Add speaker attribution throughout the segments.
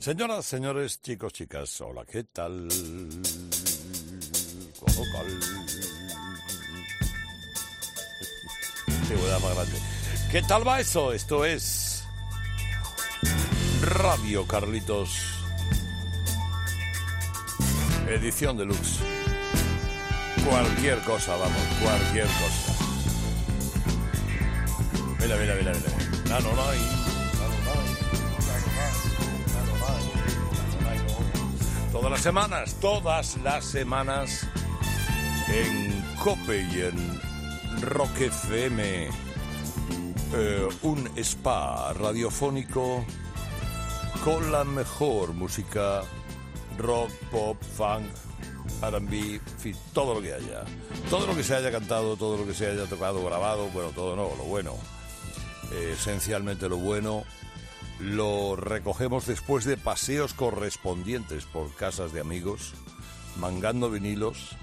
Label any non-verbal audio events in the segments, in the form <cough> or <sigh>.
Speaker 1: Señoras, señores, chicos, chicas, hola, ¿qué tal? ¿Cómo tal? Más grande. ¿Qué tal va eso? Esto es Radio Carlitos, edición deluxe. Cualquier cosa, vamos, cualquier cosa. Mira, mira, mira, mira. Nano, no hay. Todas las semanas, todas las semanas en Cope y en Rock FM, eh, un spa radiofónico con la mejor música rock, pop, funk, R&B, en fin, todo lo que haya. Todo lo que se haya cantado, todo lo que se haya tocado, grabado, bueno, todo no, lo bueno. Eh, esencialmente lo bueno lo recogemos después de paseos correspondientes por casas de amigos, mangando vinilos.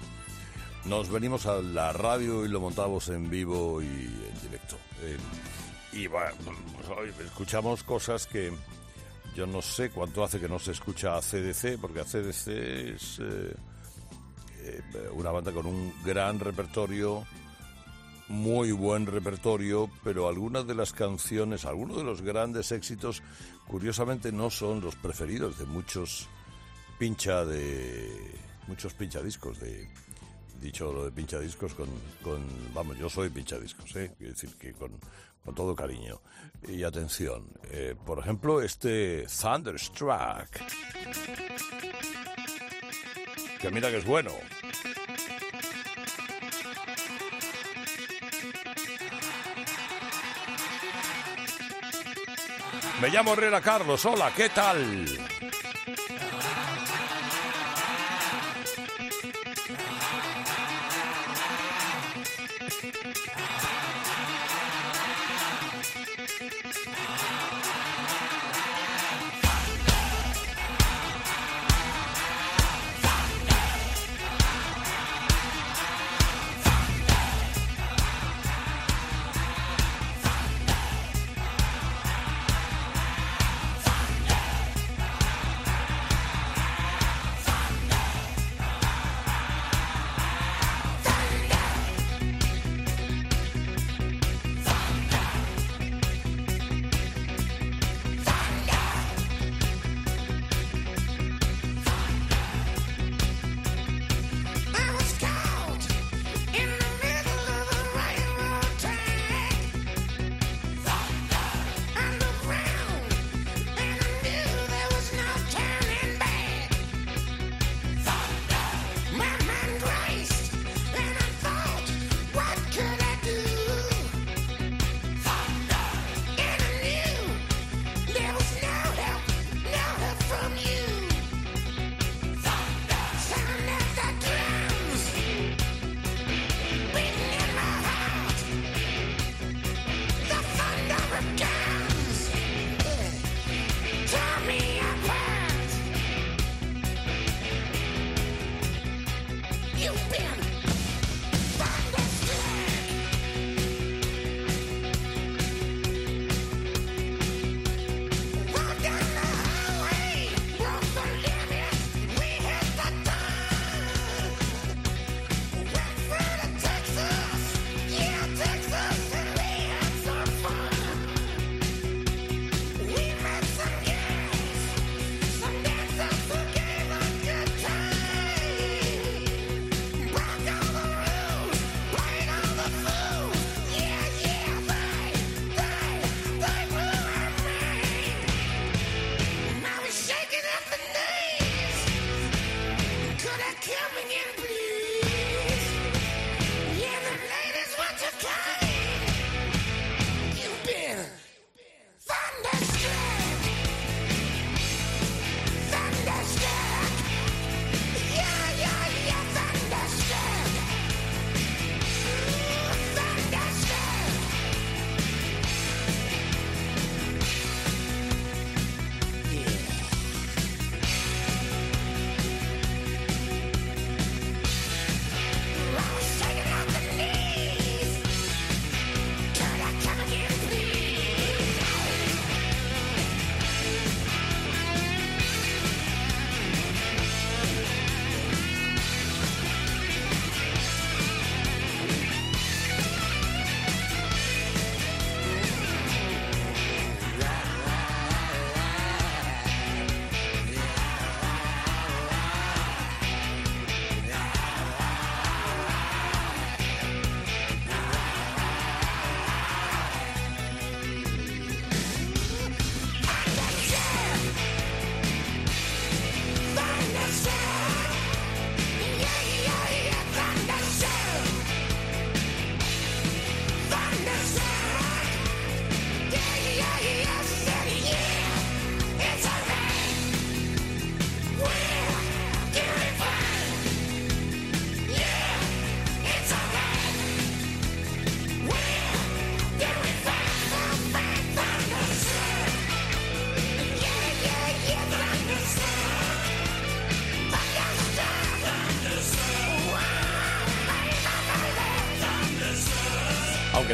Speaker 1: Nos venimos a la radio y lo montamos en vivo y en directo. Eh, y bueno, pues, escuchamos cosas que yo no sé cuánto hace que no se escucha a CDC, porque a CDC es eh, eh, una banda con un gran repertorio muy buen repertorio, pero algunas de las canciones, algunos de los grandes éxitos, curiosamente no son los preferidos de muchos pincha de muchos pinchadiscos de dicho lo de pinchadiscos con, con vamos yo soy pinchadiscos eh quiero decir que con, con todo cariño y atención. Eh, por ejemplo este Thunderstruck que mira que es bueno Me llamo Herrera Carlos, hola, ¿qué tal?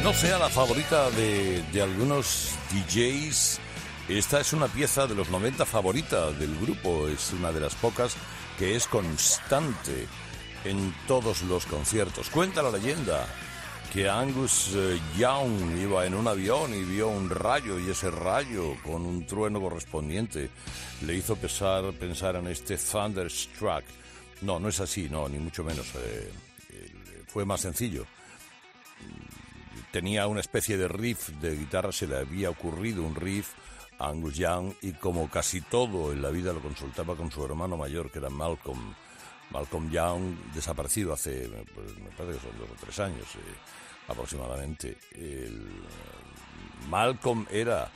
Speaker 1: No sea la favorita de, de algunos DJs, esta es una pieza de los 90 favorita del grupo. Es una de las pocas que es constante en todos los conciertos. Cuenta la leyenda que Angus eh, Young iba en un avión y vio un rayo y ese rayo con un trueno correspondiente le hizo pensar, pensar en este Thunderstruck. No, no es así, no, ni mucho menos. Eh, fue más sencillo. Tenía una especie de riff de guitarra, se le había ocurrido un riff a Angus Young y como casi todo en la vida lo consultaba con su hermano mayor que era Malcolm. Malcolm Young, desaparecido hace, pues, me parece que son dos o tres años. Eh, aproximadamente. Malcolm era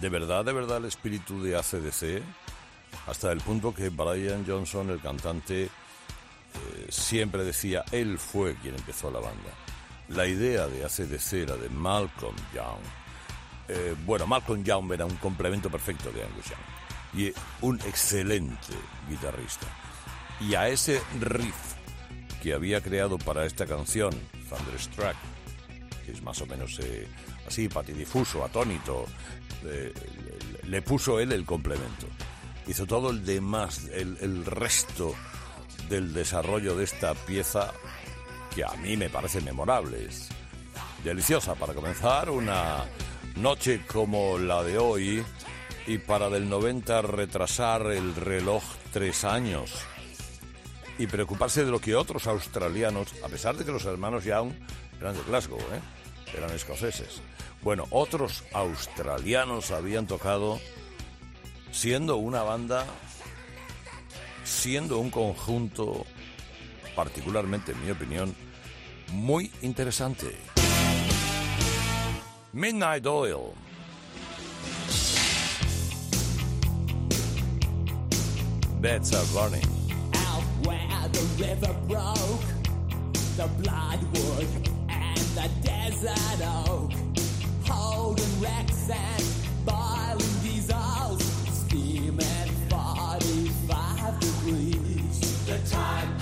Speaker 1: de verdad, de verdad el espíritu de ACDC, hasta el punto que Brian Johnson, el cantante, eh, siempre decía, él fue quien empezó la banda. La idea de ACDC era de Malcolm Young. Eh, bueno, Malcolm Young era un complemento perfecto de Angus Young y un excelente guitarrista. Y a ese riff que había creado para esta canción, Thunderstruck, que es más o menos eh, así, patidifuso, atónito, eh, le, puso él el complemento. Hizo todo el demás, el resto del desarrollo de esta pieza que a mí me parece memorable. Es deliciosa para comenzar una noche como la de hoy y para del 90 retrasar el reloj tres años y preocuparse de lo que otros australianos, a pesar de que los hermanos Young eran de Glasgow, ¿eh? eran escoceses. Bueno, otros australianos habían tocado siendo una banda, siendo un conjunto, particularmente en mi opinión, muy interesante. Midnight Oil. Beds are burning.
Speaker 2: the river broke, the bloodwood and the desert oak, holding wrecks and boiling diesels, steaming 45 degrees. The time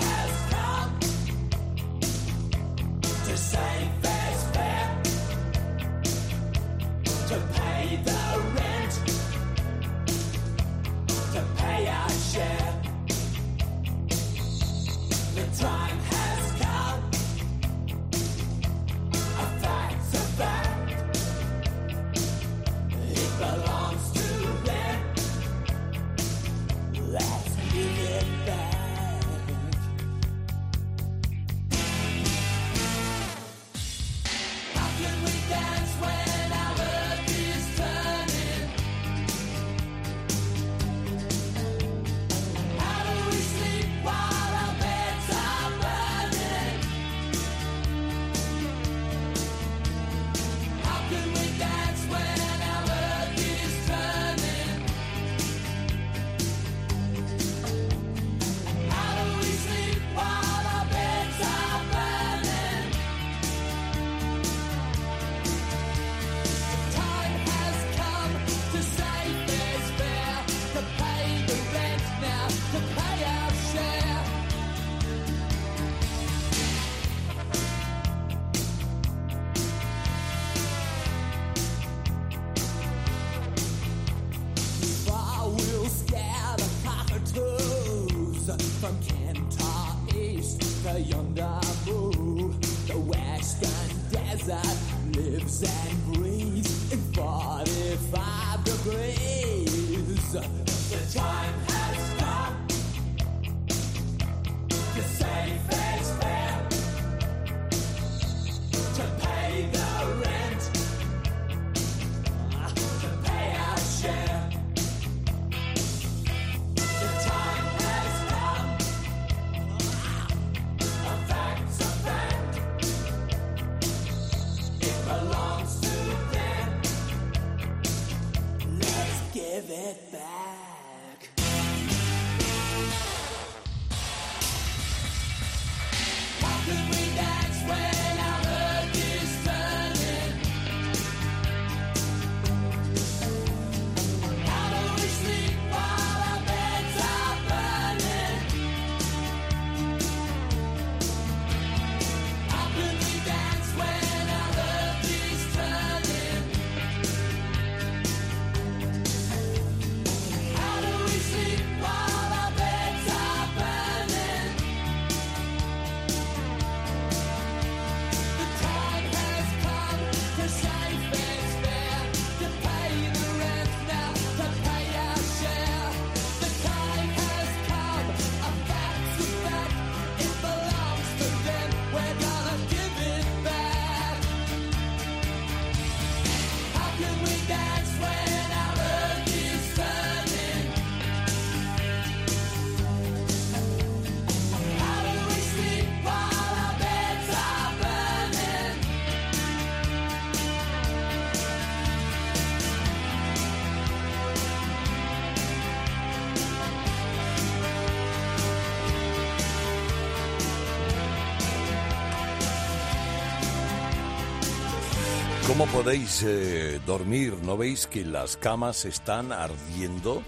Speaker 1: ¿Cómo podéis eh, dormir? ¿No veis que las camas están ardiendo?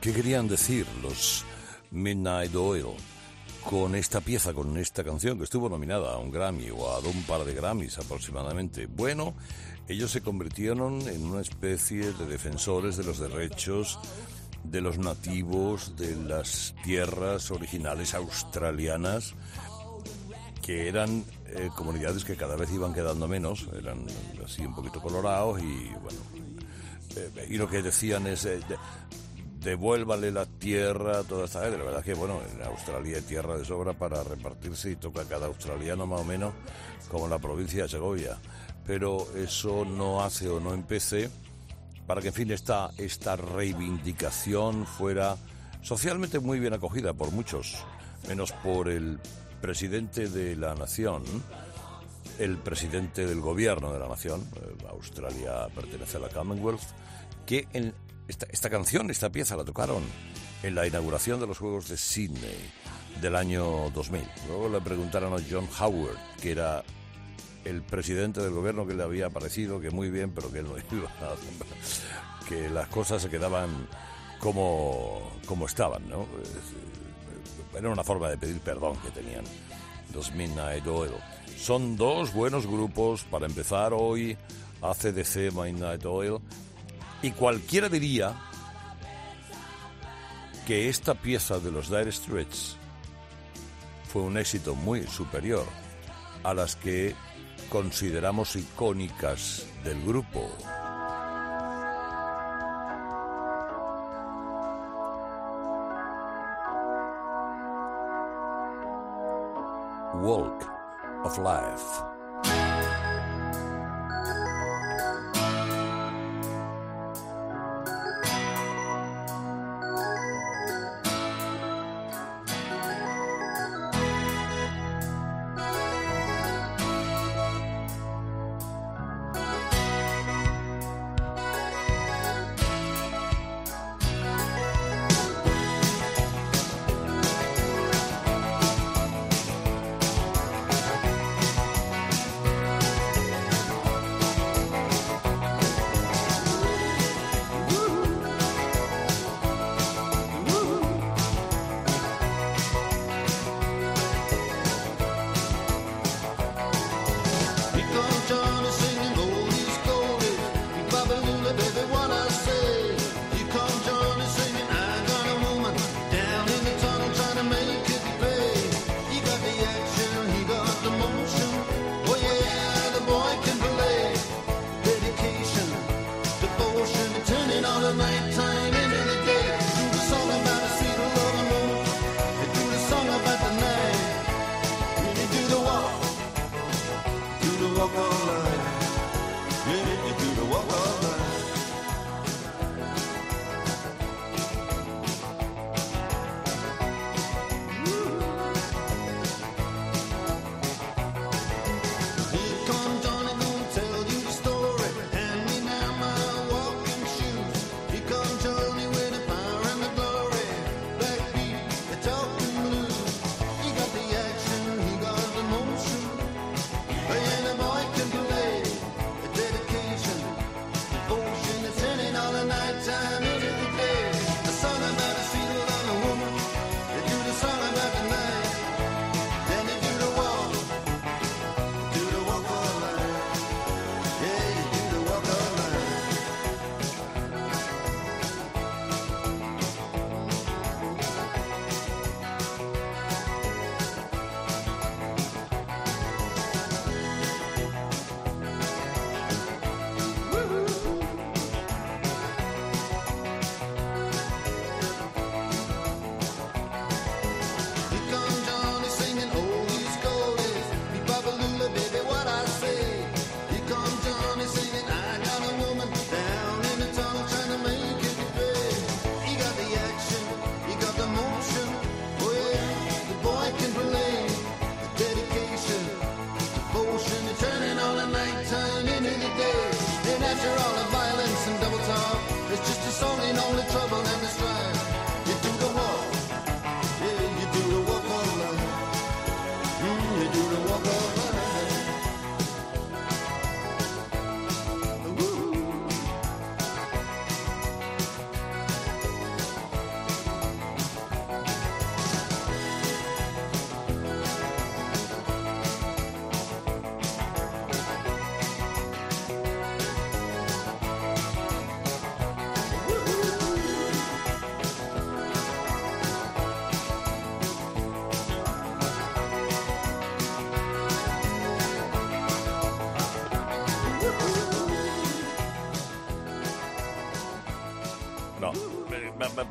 Speaker 1: ¿Qué querían decir los Midnight Oil con esta pieza, con esta canción que estuvo nominada a un Grammy o a un par de Grammys aproximadamente? Bueno, ellos se convirtieron en una especie de defensores de los derechos de los nativos de las tierras originales australianas que eran eh, comunidades que cada vez iban quedando menos, eran así un poquito colorados y bueno, eh, y lo que decían es eh, de- devuélvale la tierra a toda esta gente. La verdad es que bueno, en Australia hay tierra de sobra para repartirse y toca a cada australiano más o menos como la provincia de Segovia. Pero eso no hace o no empece para que en fin esta, esta reivindicación fuera socialmente muy bien acogida por muchos, menos por el presidente de la nación, el presidente del gobierno de la nación, eh, Australia pertenece a la Commonwealth, que en esta, esta canción, esta pieza la tocaron en la inauguración de los Juegos de Sydney del año 2000. Luego le preguntaron a John Howard, que era el presidente del gobierno que le había parecido que muy bien, pero que no <laughs> iba a- que las cosas se quedaban como, como estaban, ¿no? Era una forma de pedir perdón que tenían los Midnight Oil. Son dos buenos grupos para empezar hoy, ACDC, Midnight Oil, y cualquiera diría que esta pieza de los Dire Straits fue un éxito muy superior a las que consideramos icónicas del grupo. Life.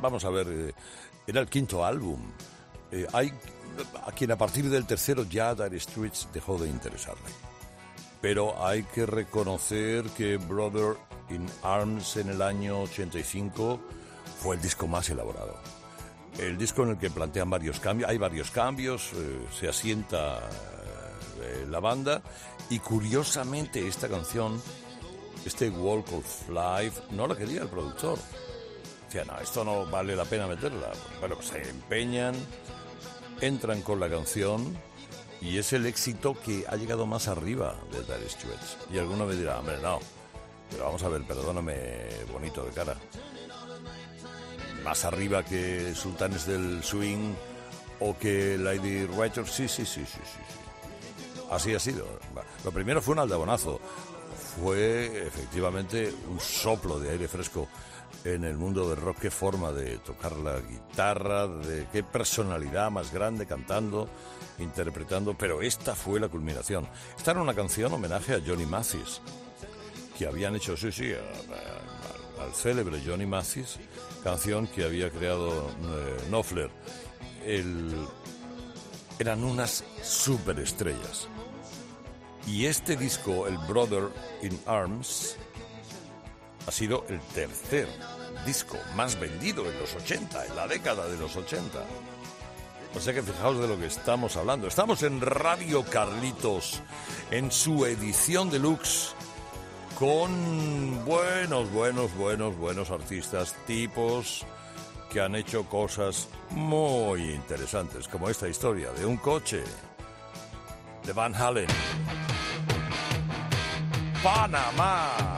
Speaker 1: Vamos a ver, eh, era el quinto álbum. Eh, hay a quien a partir del tercero ya Dire Straits dejó de interesarle. Pero hay que reconocer que Brother in Arms en el año 85 fue el disco más elaborado. El disco en el que plantean varios cambios, hay varios cambios, eh, se asienta eh, la banda y curiosamente esta canción, este Walk of Life, no la quería el productor. Decía, no, esto no vale la pena meterla. Bueno, pues se empeñan, entran con la canción y es el éxito que ha llegado más arriba de Dire Straits. Y alguno me dirá, hombre, no, pero vamos a ver, perdóname, bonito de cara. Más arriba que Sultanes del Swing o que Lady Writer, sí, sí, sí, sí, sí. sí. Así ha sido. Lo primero fue un aldabonazo. Fue efectivamente un soplo de aire fresco en el mundo del rock, qué forma de tocar la guitarra, de qué personalidad más grande cantando, interpretando, pero esta fue la culminación. Esta era una canción homenaje a Johnny Mathis, que habían hecho, sí, sí, al célebre Johnny Mathis, canción que había creado eh, Knopfler. El- eran unas superestrellas. Y este disco, el Brother in Arms, ha sido el tercer disco más vendido en los 80, en la década de los 80. O sea que fijaos de lo que estamos hablando. Estamos en Radio Carlitos, en su edición deluxe, con buenos, buenos, buenos, buenos artistas, tipos que han hecho cosas muy interesantes, como esta historia de un coche de Van Halen. Panamá.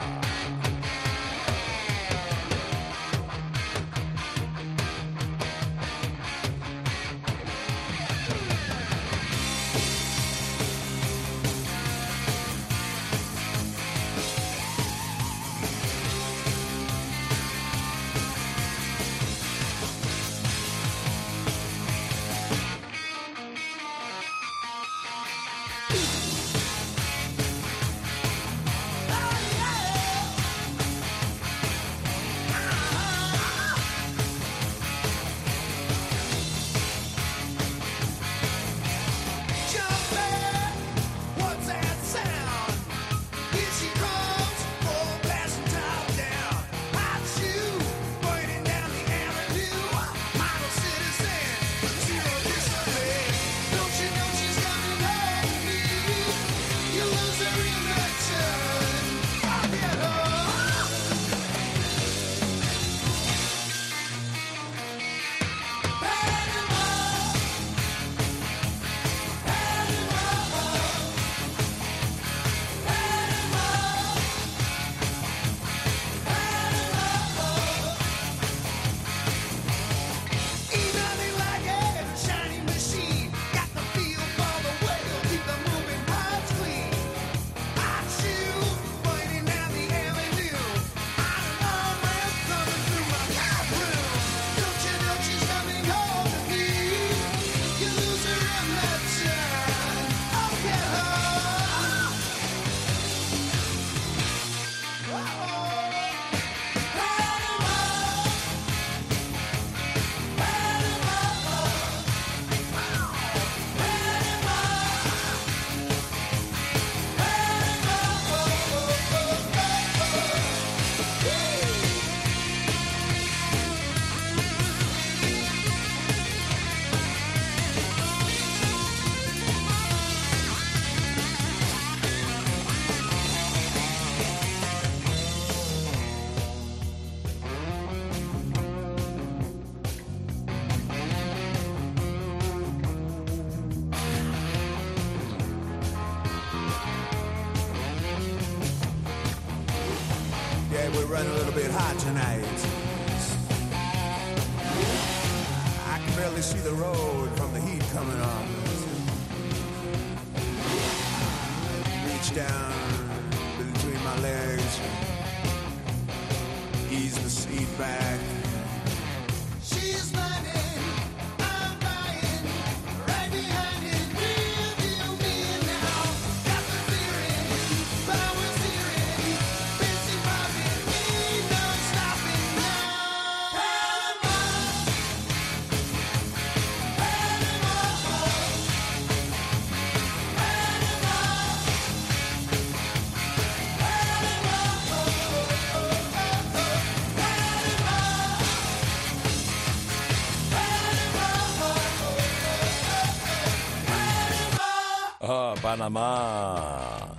Speaker 3: Panamá.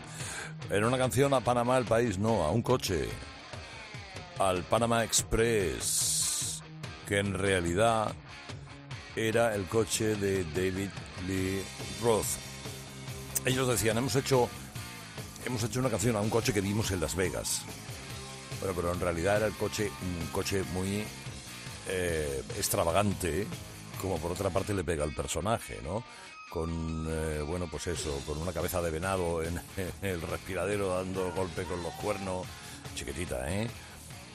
Speaker 3: Era una canción a Panamá, el país, no, a un coche. Al Panama Express, que en realidad era el coche de David Lee Roth. Ellos decían, hemos hecho, hemos hecho una canción a un coche que vimos en Las Vegas. Bueno, pero en realidad era el coche, un coche muy eh, extravagante, como por otra parte le pega al personaje, ¿no? Con, eh, bueno, pues eso, con una cabeza de venado <laughs> en, el respiradero dando golpe con los cuernos, chiquitita, ¿eh?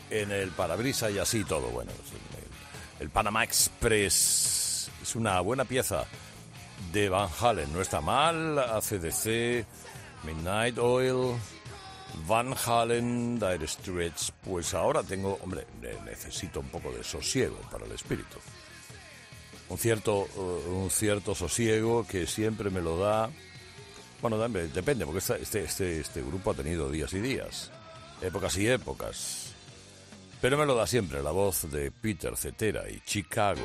Speaker 3: En el parabrisas y así todo, bueno. el, Panama Express es una buena pieza de Van Halen, no está mal, ACDC, Midnight Oil, Van Halen, Dire Straits, pues ahora tengo, hombre, ne- necesito un poco de sosiego para el espíritu. Un cierto, eh, un cierto sosiego que siempre me lo da, bueno, depende, porque este, este, este grupo ha tenido días y días, épocas y épocas. Pero me lo da siempre la voz de Peter Cetera y Chicago.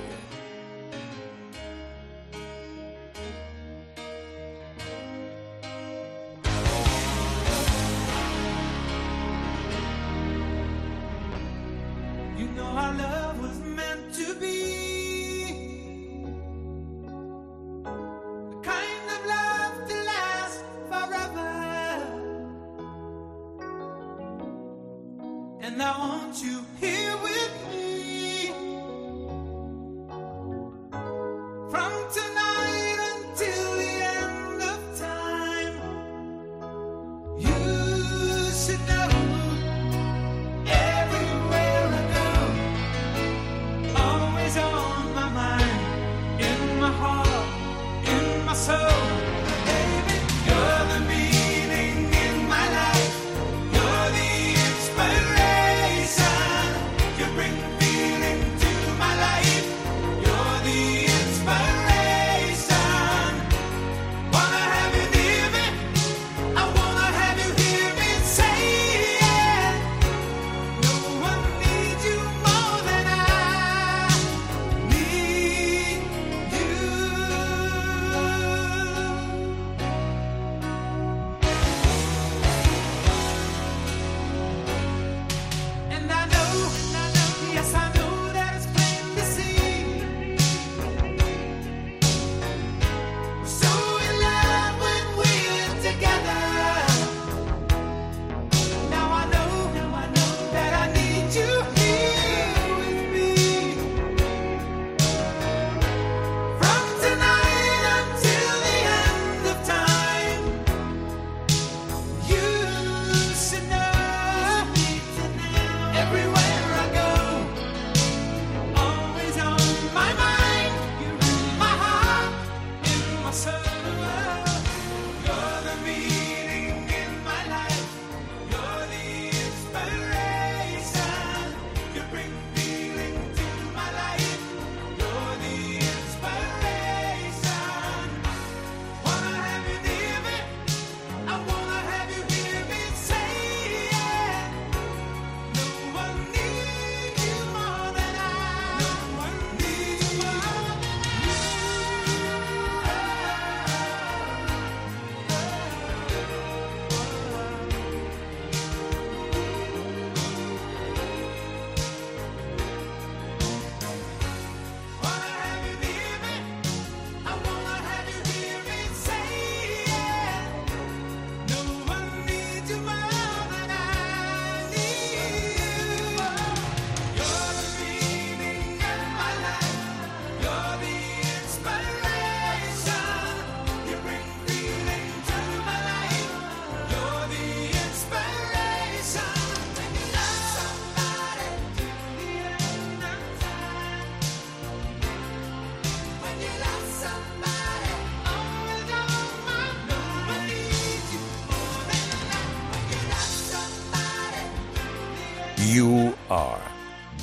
Speaker 1: You
Speaker 3: Are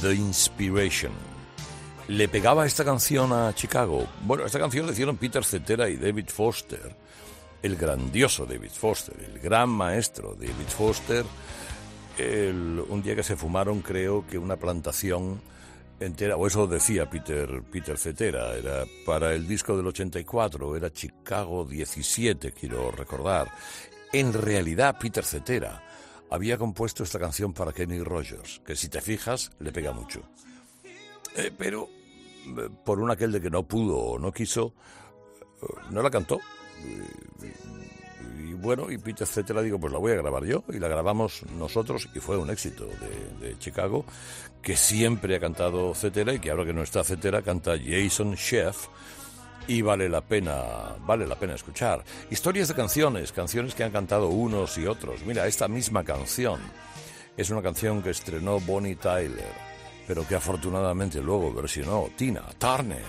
Speaker 3: The Inspiration. Le pegaba esta canción a Chicago. Bueno, esta canción la hicieron Peter Cetera y David Foster, el grandioso David Foster, el gran maestro David Foster. Un día que se fumaron, creo que una plantación
Speaker 4: entera, o eso decía Peter, Peter Cetera, era para el disco del 84, era Chicago 17, quiero recordar. En realidad, Peter Cetera había compuesto esta canción para Kenny Rogers, que si te fijas le pega mucho. Eh, pero eh, por un aquel de que no pudo o no quiso, eh, no la cantó. Y, bueno, y Peter Cetera digo, pues la voy a grabar yo, y la grabamos nosotros, y fue un éxito de, Chicago, que siempre ha cantado Cetera, y que ahora que no está Cetera, canta Jason Sheff, y vale la pena, vale la pena escuchar. Historias de canciones, canciones que han cantado unos y otros. Mira, esta misma canción es una canción que estrenó Bonnie Tyler, pero que afortunadamente luego versionó Tina Turner.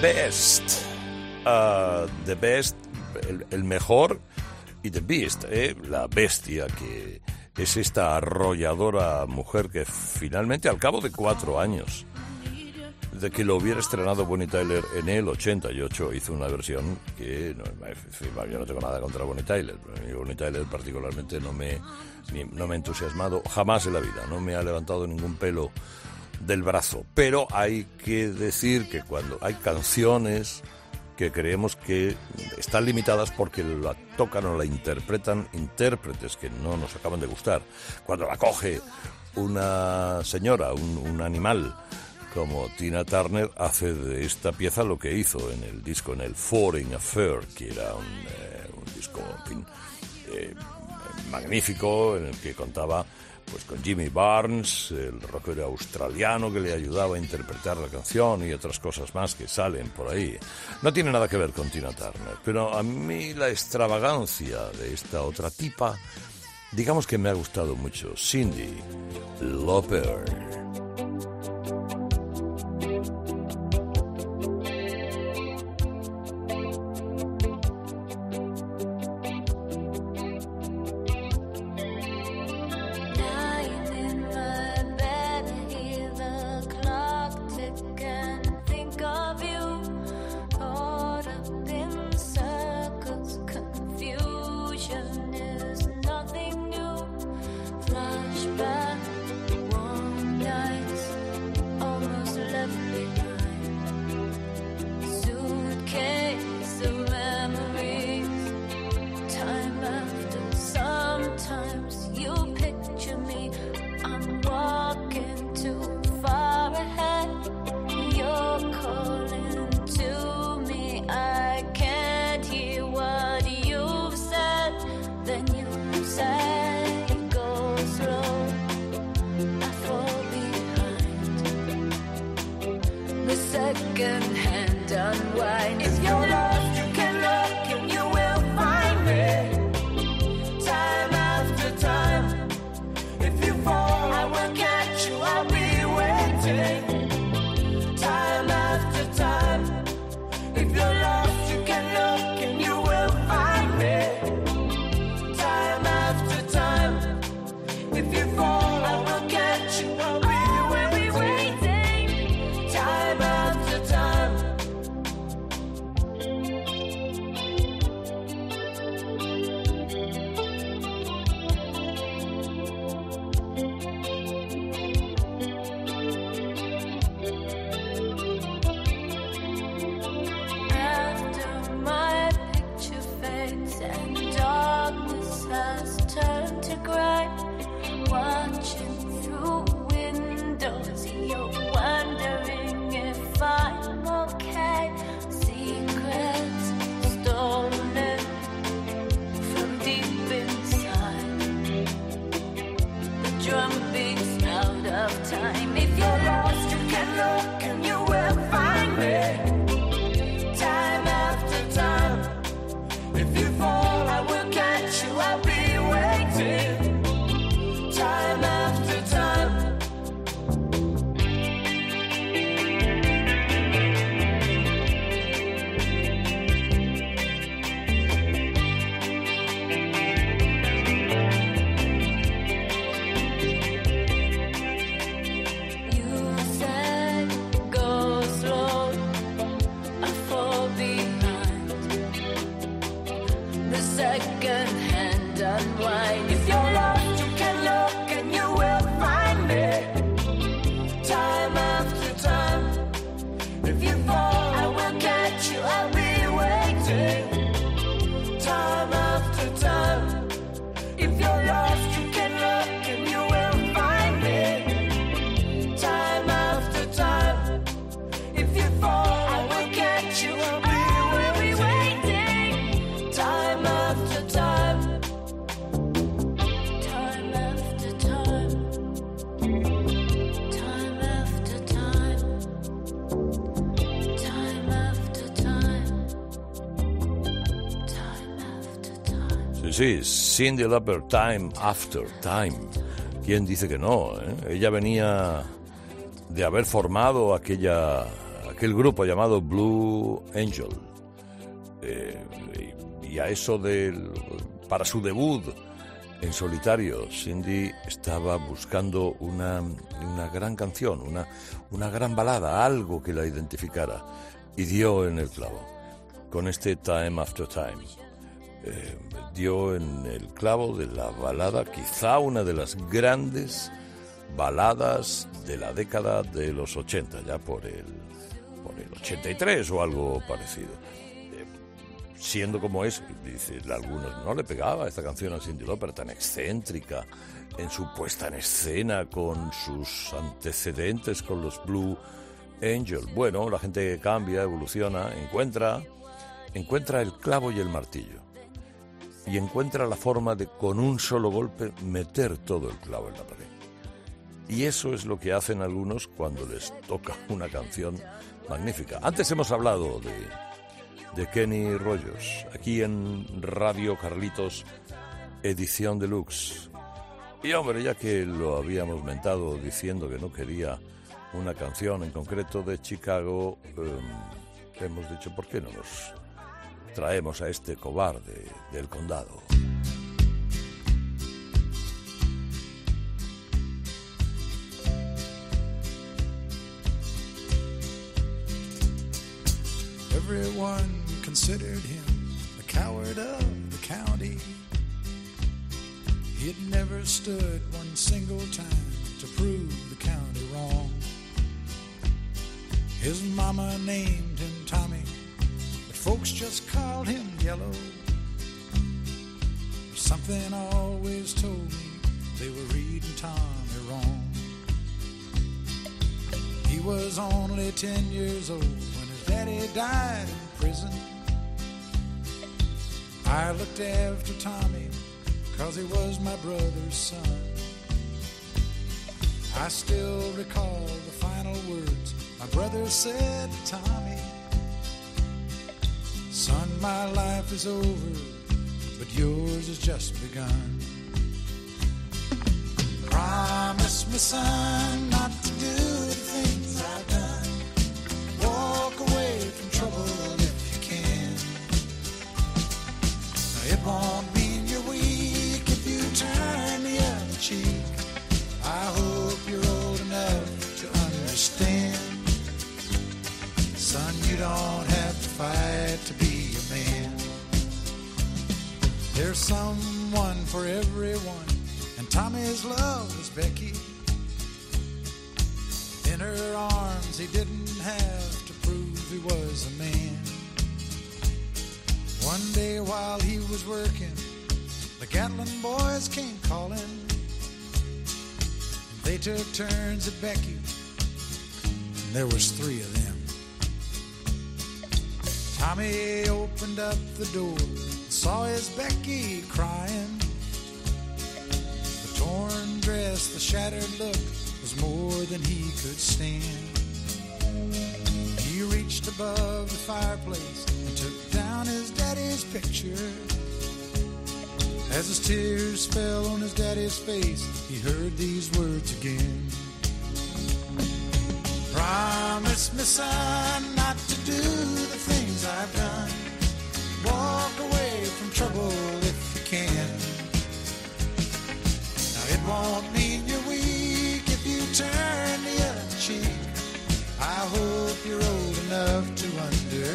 Speaker 4: Best. Uh, the Best, el, el, mejor. Y The Beast, eh, la bestia que
Speaker 5: es esta arrolladora mujer que finalmente, al cabo de cuatro años de que lo hubiera estrenado Bonnie Tyler en el 88, hizo una versión que no, yo no tengo nada contra Bonnie Tyler, pero Bonnie Tyler particularmente no me, no me ha entusiasmado jamás en la vida, no me ha levantado ningún pelo del brazo. Pero hay que decir que cuando hay canciones que creemos que están limitadas porque la tocan o la interpretan intérpretes que no nos acaban de gustar. Cuando la coge una señora, un, animal como Tina Turner, hace de esta pieza lo que hizo en el disco, en el Foreign Affair, que era un, eh, disco, en fin, eh, magnífico, en el que contaba pues con Jimmy Barnes, el rockero australiano que le ayudaba a interpretar la canción y otras cosas más que salen por ahí. No tiene nada que ver con Tina Turner, pero a mí la extravagancia de esta otra tipa, digamos que me ha gustado mucho. Cindy Lauper. Sí, Cindy Lauper, Time After Time. ¿Quién dice que no? eh? Ella venía de haber formado aquella, aquel grupo llamado Blue Angel. Eh, y a eso del, para su debut
Speaker 1: En solitario, Cindy estaba buscando una, una gran canción, una, una gran balada, algo que la identificara, y dio en el clavo, con este Time After Time. Eh, dio en el clavo de la balada, quizá una de las grandes baladas de la década de los 80, ya por el, por el 83 o algo parecido siendo como es, dice algunos, no le pegaba esta canción a Cindy Lauper tan excéntrica en su puesta en escena con sus antecedentes con los Blue Angels. Bueno, la gente cambia, evoluciona, encuentra, encuentra el clavo y el martillo y encuentra la forma de con un solo golpe meter todo el clavo en la pared. Y eso es lo que hacen algunos cuando les toca una canción magnífica. Antes hemos hablado de de Kenny Rollos, aquí en Radio Carlitos, edición deluxe. Y hombre, ya que lo habíamos mentado diciendo que no quería una canción en concreto de Chicago, eh, hemos dicho, ¿por qué no nos traemos a este cobarde del condado?
Speaker 6: Everyone considered him the coward of the county. He'd never stood one single time to prove the county wrong. His mama named him Tommy, folks just called him Yellow. Something always told me they were reading Tommy wrong. He was only 10 years old when his daddy died in prison. I looked after Tommy cause he was my brother's son. I still recall the final words my brother said to Tommy. Son, my life is over, but yours has just begun. Promise me, son, not to do the things I've done. Walk away from trouble There's someone for everyone, and Tommy's love was Becky. In her arms, he didn't have to prove he was a man. One day while he was working, the Gatlin boys came calling. They took turns at Becky, and there was three of them. Tommy opened up the door, saw his Becky crying. The torn dress, the shattered look was more than he could stand. He reached above the fireplace and took down his daddy's picture. As his tears fell on his daddy's face, he heard these words again. Promise me, son, not to do the things I've done.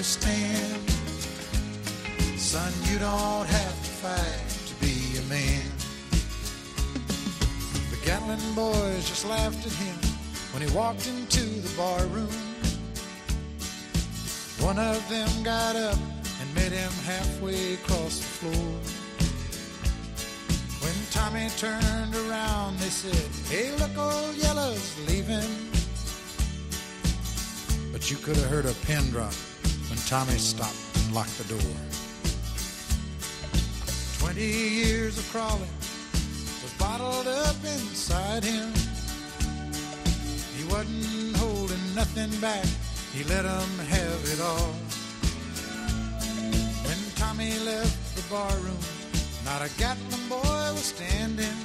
Speaker 6: Understand. Son, you don't have to fight to be a man. The Gatlin boys just laughed at him when he walked into the bar room. One of them got up and met him halfway across the floor. When Tommy turned around, they said, Hey, look, old Yellow's leaving. But you could have heard a pin drop Tommy stopped and locked the door. Twenty years of crawling was bottled up inside him. He wasn't holding nothing back, he let 'em have it all. When Tommy left the barroom, not a Gatlin boy was standing.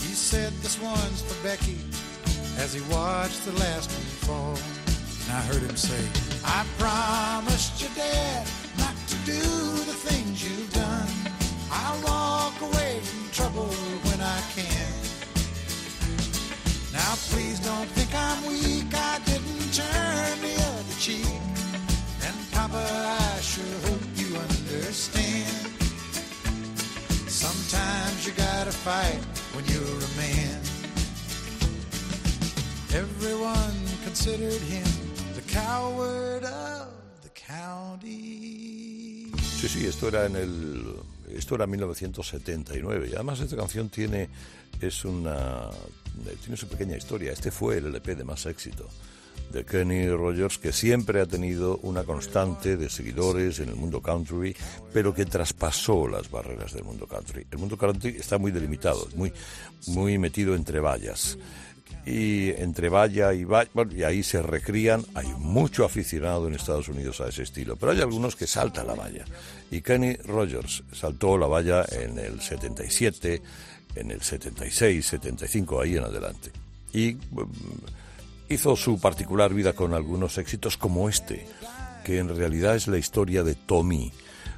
Speaker 6: He said, This one's for Becky, as he watched the last one fall. And I heard him say, I promised your dad not to do the things you've done. I'll walk away from trouble when I can. Now please don't think I'm weak. I didn't turn the other cheek. And Papa, I sure hope you understand. Sometimes you gotta fight when you're a man. Everyone considered him coward of the county.
Speaker 1: Sí, sí, esto era en el esto era 1979 y además esta canción tiene es una tiene su pequeña historia. Este fue el LP de más éxito de Kenny Rogers que siempre ha tenido una constante de seguidores en el mundo country, pero que traspasó las barreras del mundo country. El mundo country está muy delimitado, muy muy metido entre vallas y entre valla y valla, bueno, y ahí se recrían, hay mucho aficionado en Estados Unidos a ese estilo, pero hay algunos que saltan la valla. Y Kenny Rogers saltó la valla en el 77, en el 76, 75, ahí en adelante. Y mm, hizo su particular vida con algunos éxitos como este, que en realidad es la historia de Tommy,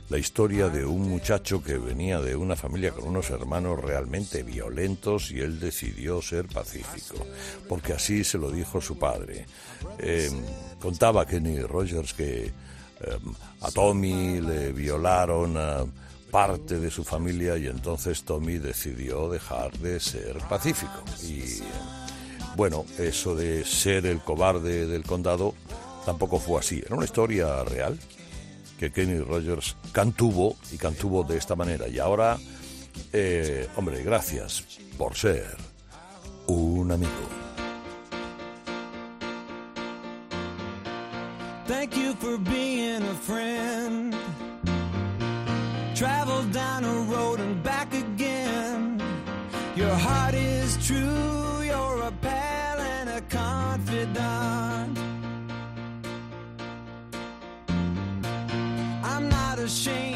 Speaker 1: la historia de un muchacho que venía de una familia con unos hermanos realmente violentos y él decidió ser pacífico, porque así se lo dijo su padre. Eh, contaba Kenny Rogers que eh, a Tommy le violaron a parte de su familia y entonces Tommy decidió dejar de ser pacífico. Y bueno, eso de ser el cobarde del condado tampoco fue así. Era una historia real que Kenny Rogers cantuvo y cantuvo de esta manera. Y ahora, eh, hombre, gracias por ser un amigo.
Speaker 2: Thank you for being a friend. Travel down a road and back again. Your heart is true, ashamed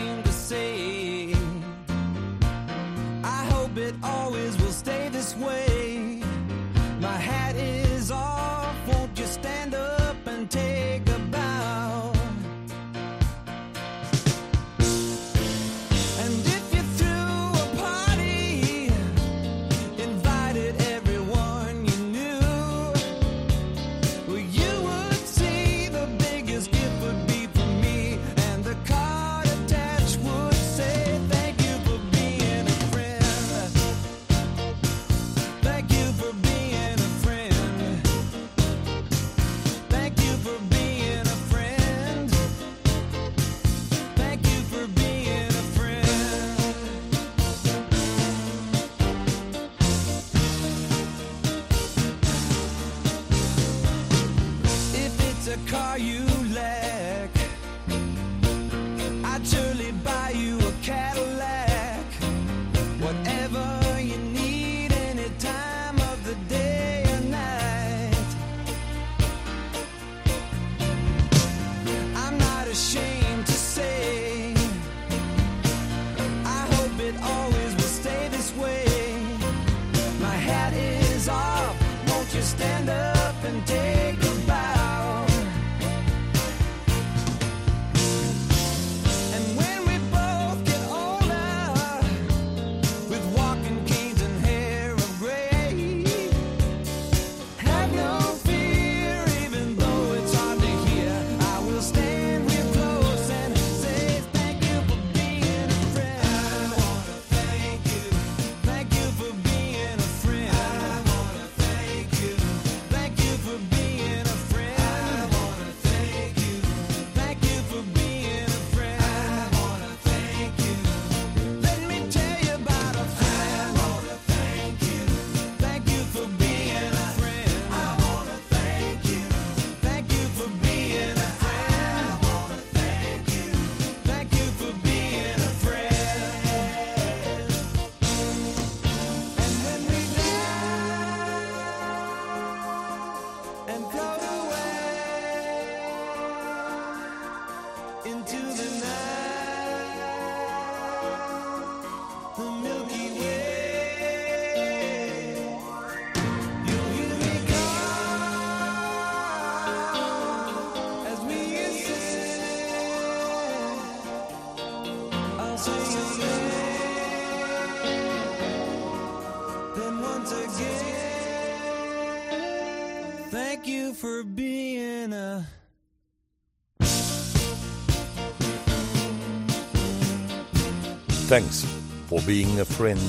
Speaker 1: Thanks for being a friend.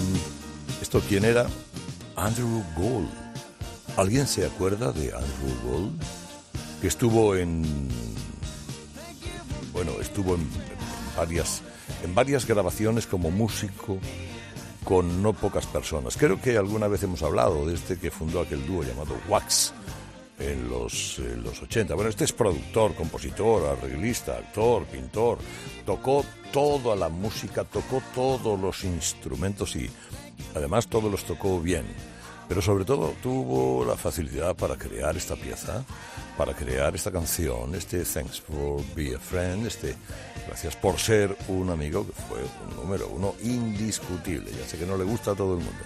Speaker 7: ¿Esto quién era? Andrew Gold. ¿Alguien se acuerda de Andrew Gold? Que estuvo en... Bueno, estuvo en varias, en varias grabaciones como músico con no pocas personas. Creo que alguna vez hemos hablado de este que fundó aquel dúo llamado Wax en los, en los 80. Bueno, este es productor, compositor, arreglista, actor, pintor. Tocó toda la música, tocó todos los instrumentos y además todos los tocó bien. Pero sobre todo tuvo la facilidad para crear esta pieza, para crear esta canción, este Thanks for Be a Friend, este Gracias por ser un amigo que fue un número uno indiscutible. Ya sé que no le gusta a todo el mundo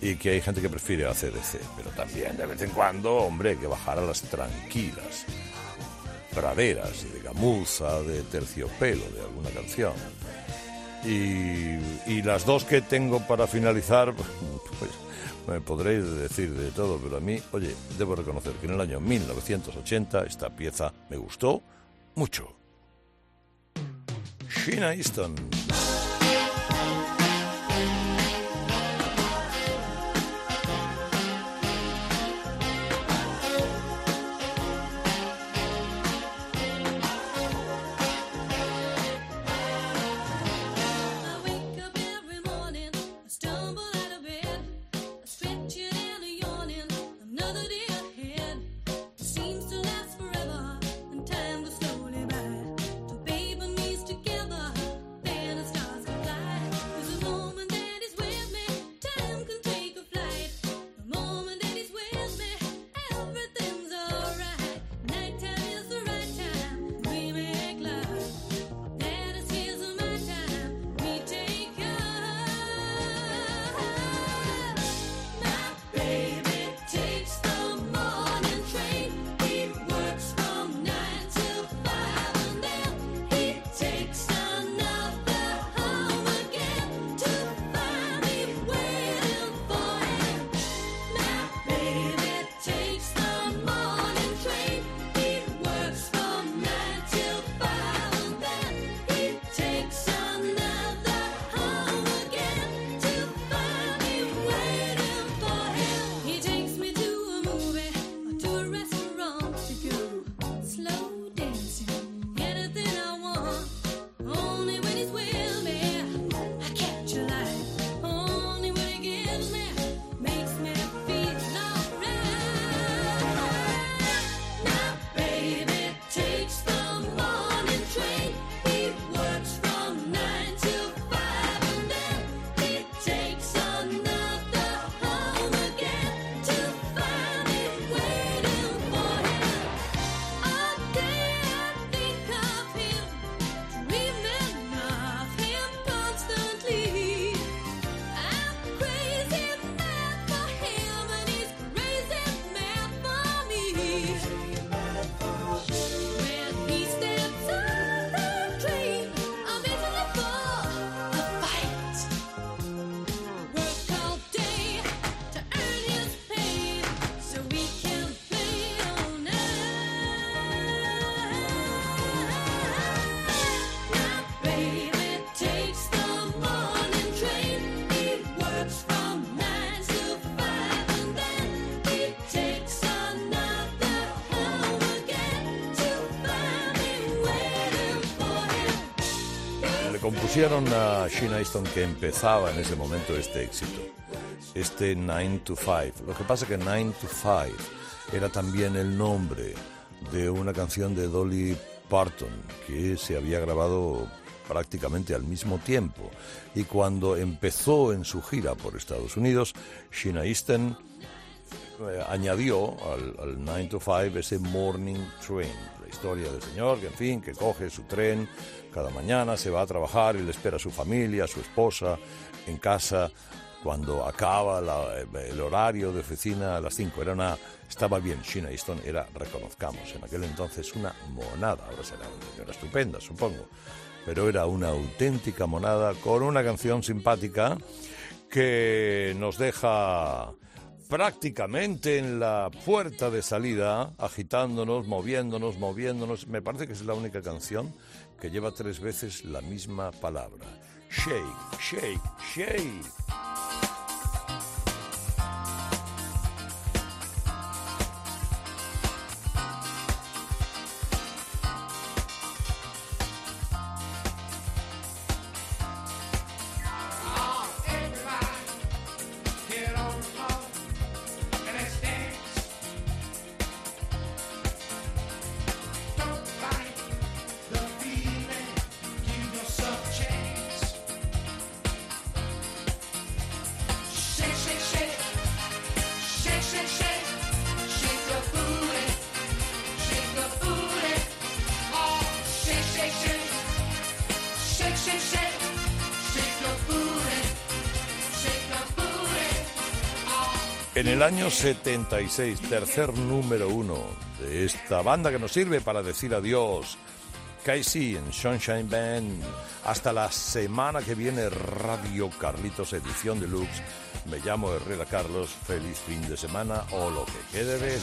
Speaker 7: y que hay gente que prefiere ACDC, pero también de vez en cuando, hombre, que bajar a las tranquilas praderas de gamuza, de terciopelo, de alguna canción. Y, las dos que tengo para finalizar, <laughs> pues me podréis decir de todo, pero a mí, oye, debo reconocer que en el año 1980 esta pieza me gustó mucho. Sheena Easton. Compusieron a Sheena Easton que empezaba en ese momento este éxito, este 9 to 5. Lo que pasa que 9 to 5 era también el nombre de una canción de Dolly Parton que se había grabado prácticamente al mismo tiempo. Y cuando empezó en su gira por Estados Unidos, Sheena Easton eh, añadió al, al 9 to 5 ese morning train, la historia del señor que en fin, que coge su tren cada mañana, se va a trabajar y le espera a su familia, a su esposa en casa cuando acaba la- el horario de oficina a las 5. Era una, estaba bien, Sheena Easton era, reconozcamos, en aquel entonces una monada, ahora será una señora estupenda, supongo, pero era una auténtica monada con una canción simpática que nos deja prácticamente en la puerta de salida, agitándonos, moviéndonos, moviéndonos. Me parece que es la única canción que lleva tres veces la misma palabra. Shake, shake, shake.
Speaker 1: En el año 76, tercer número uno de esta banda que nos sirve para decir adiós. Casey en Sunshine Band. Hasta la semana que viene, Radio Carlitos, edición deluxe. Me llamo Herrera Carlos. Feliz fin de semana o lo que quede de él.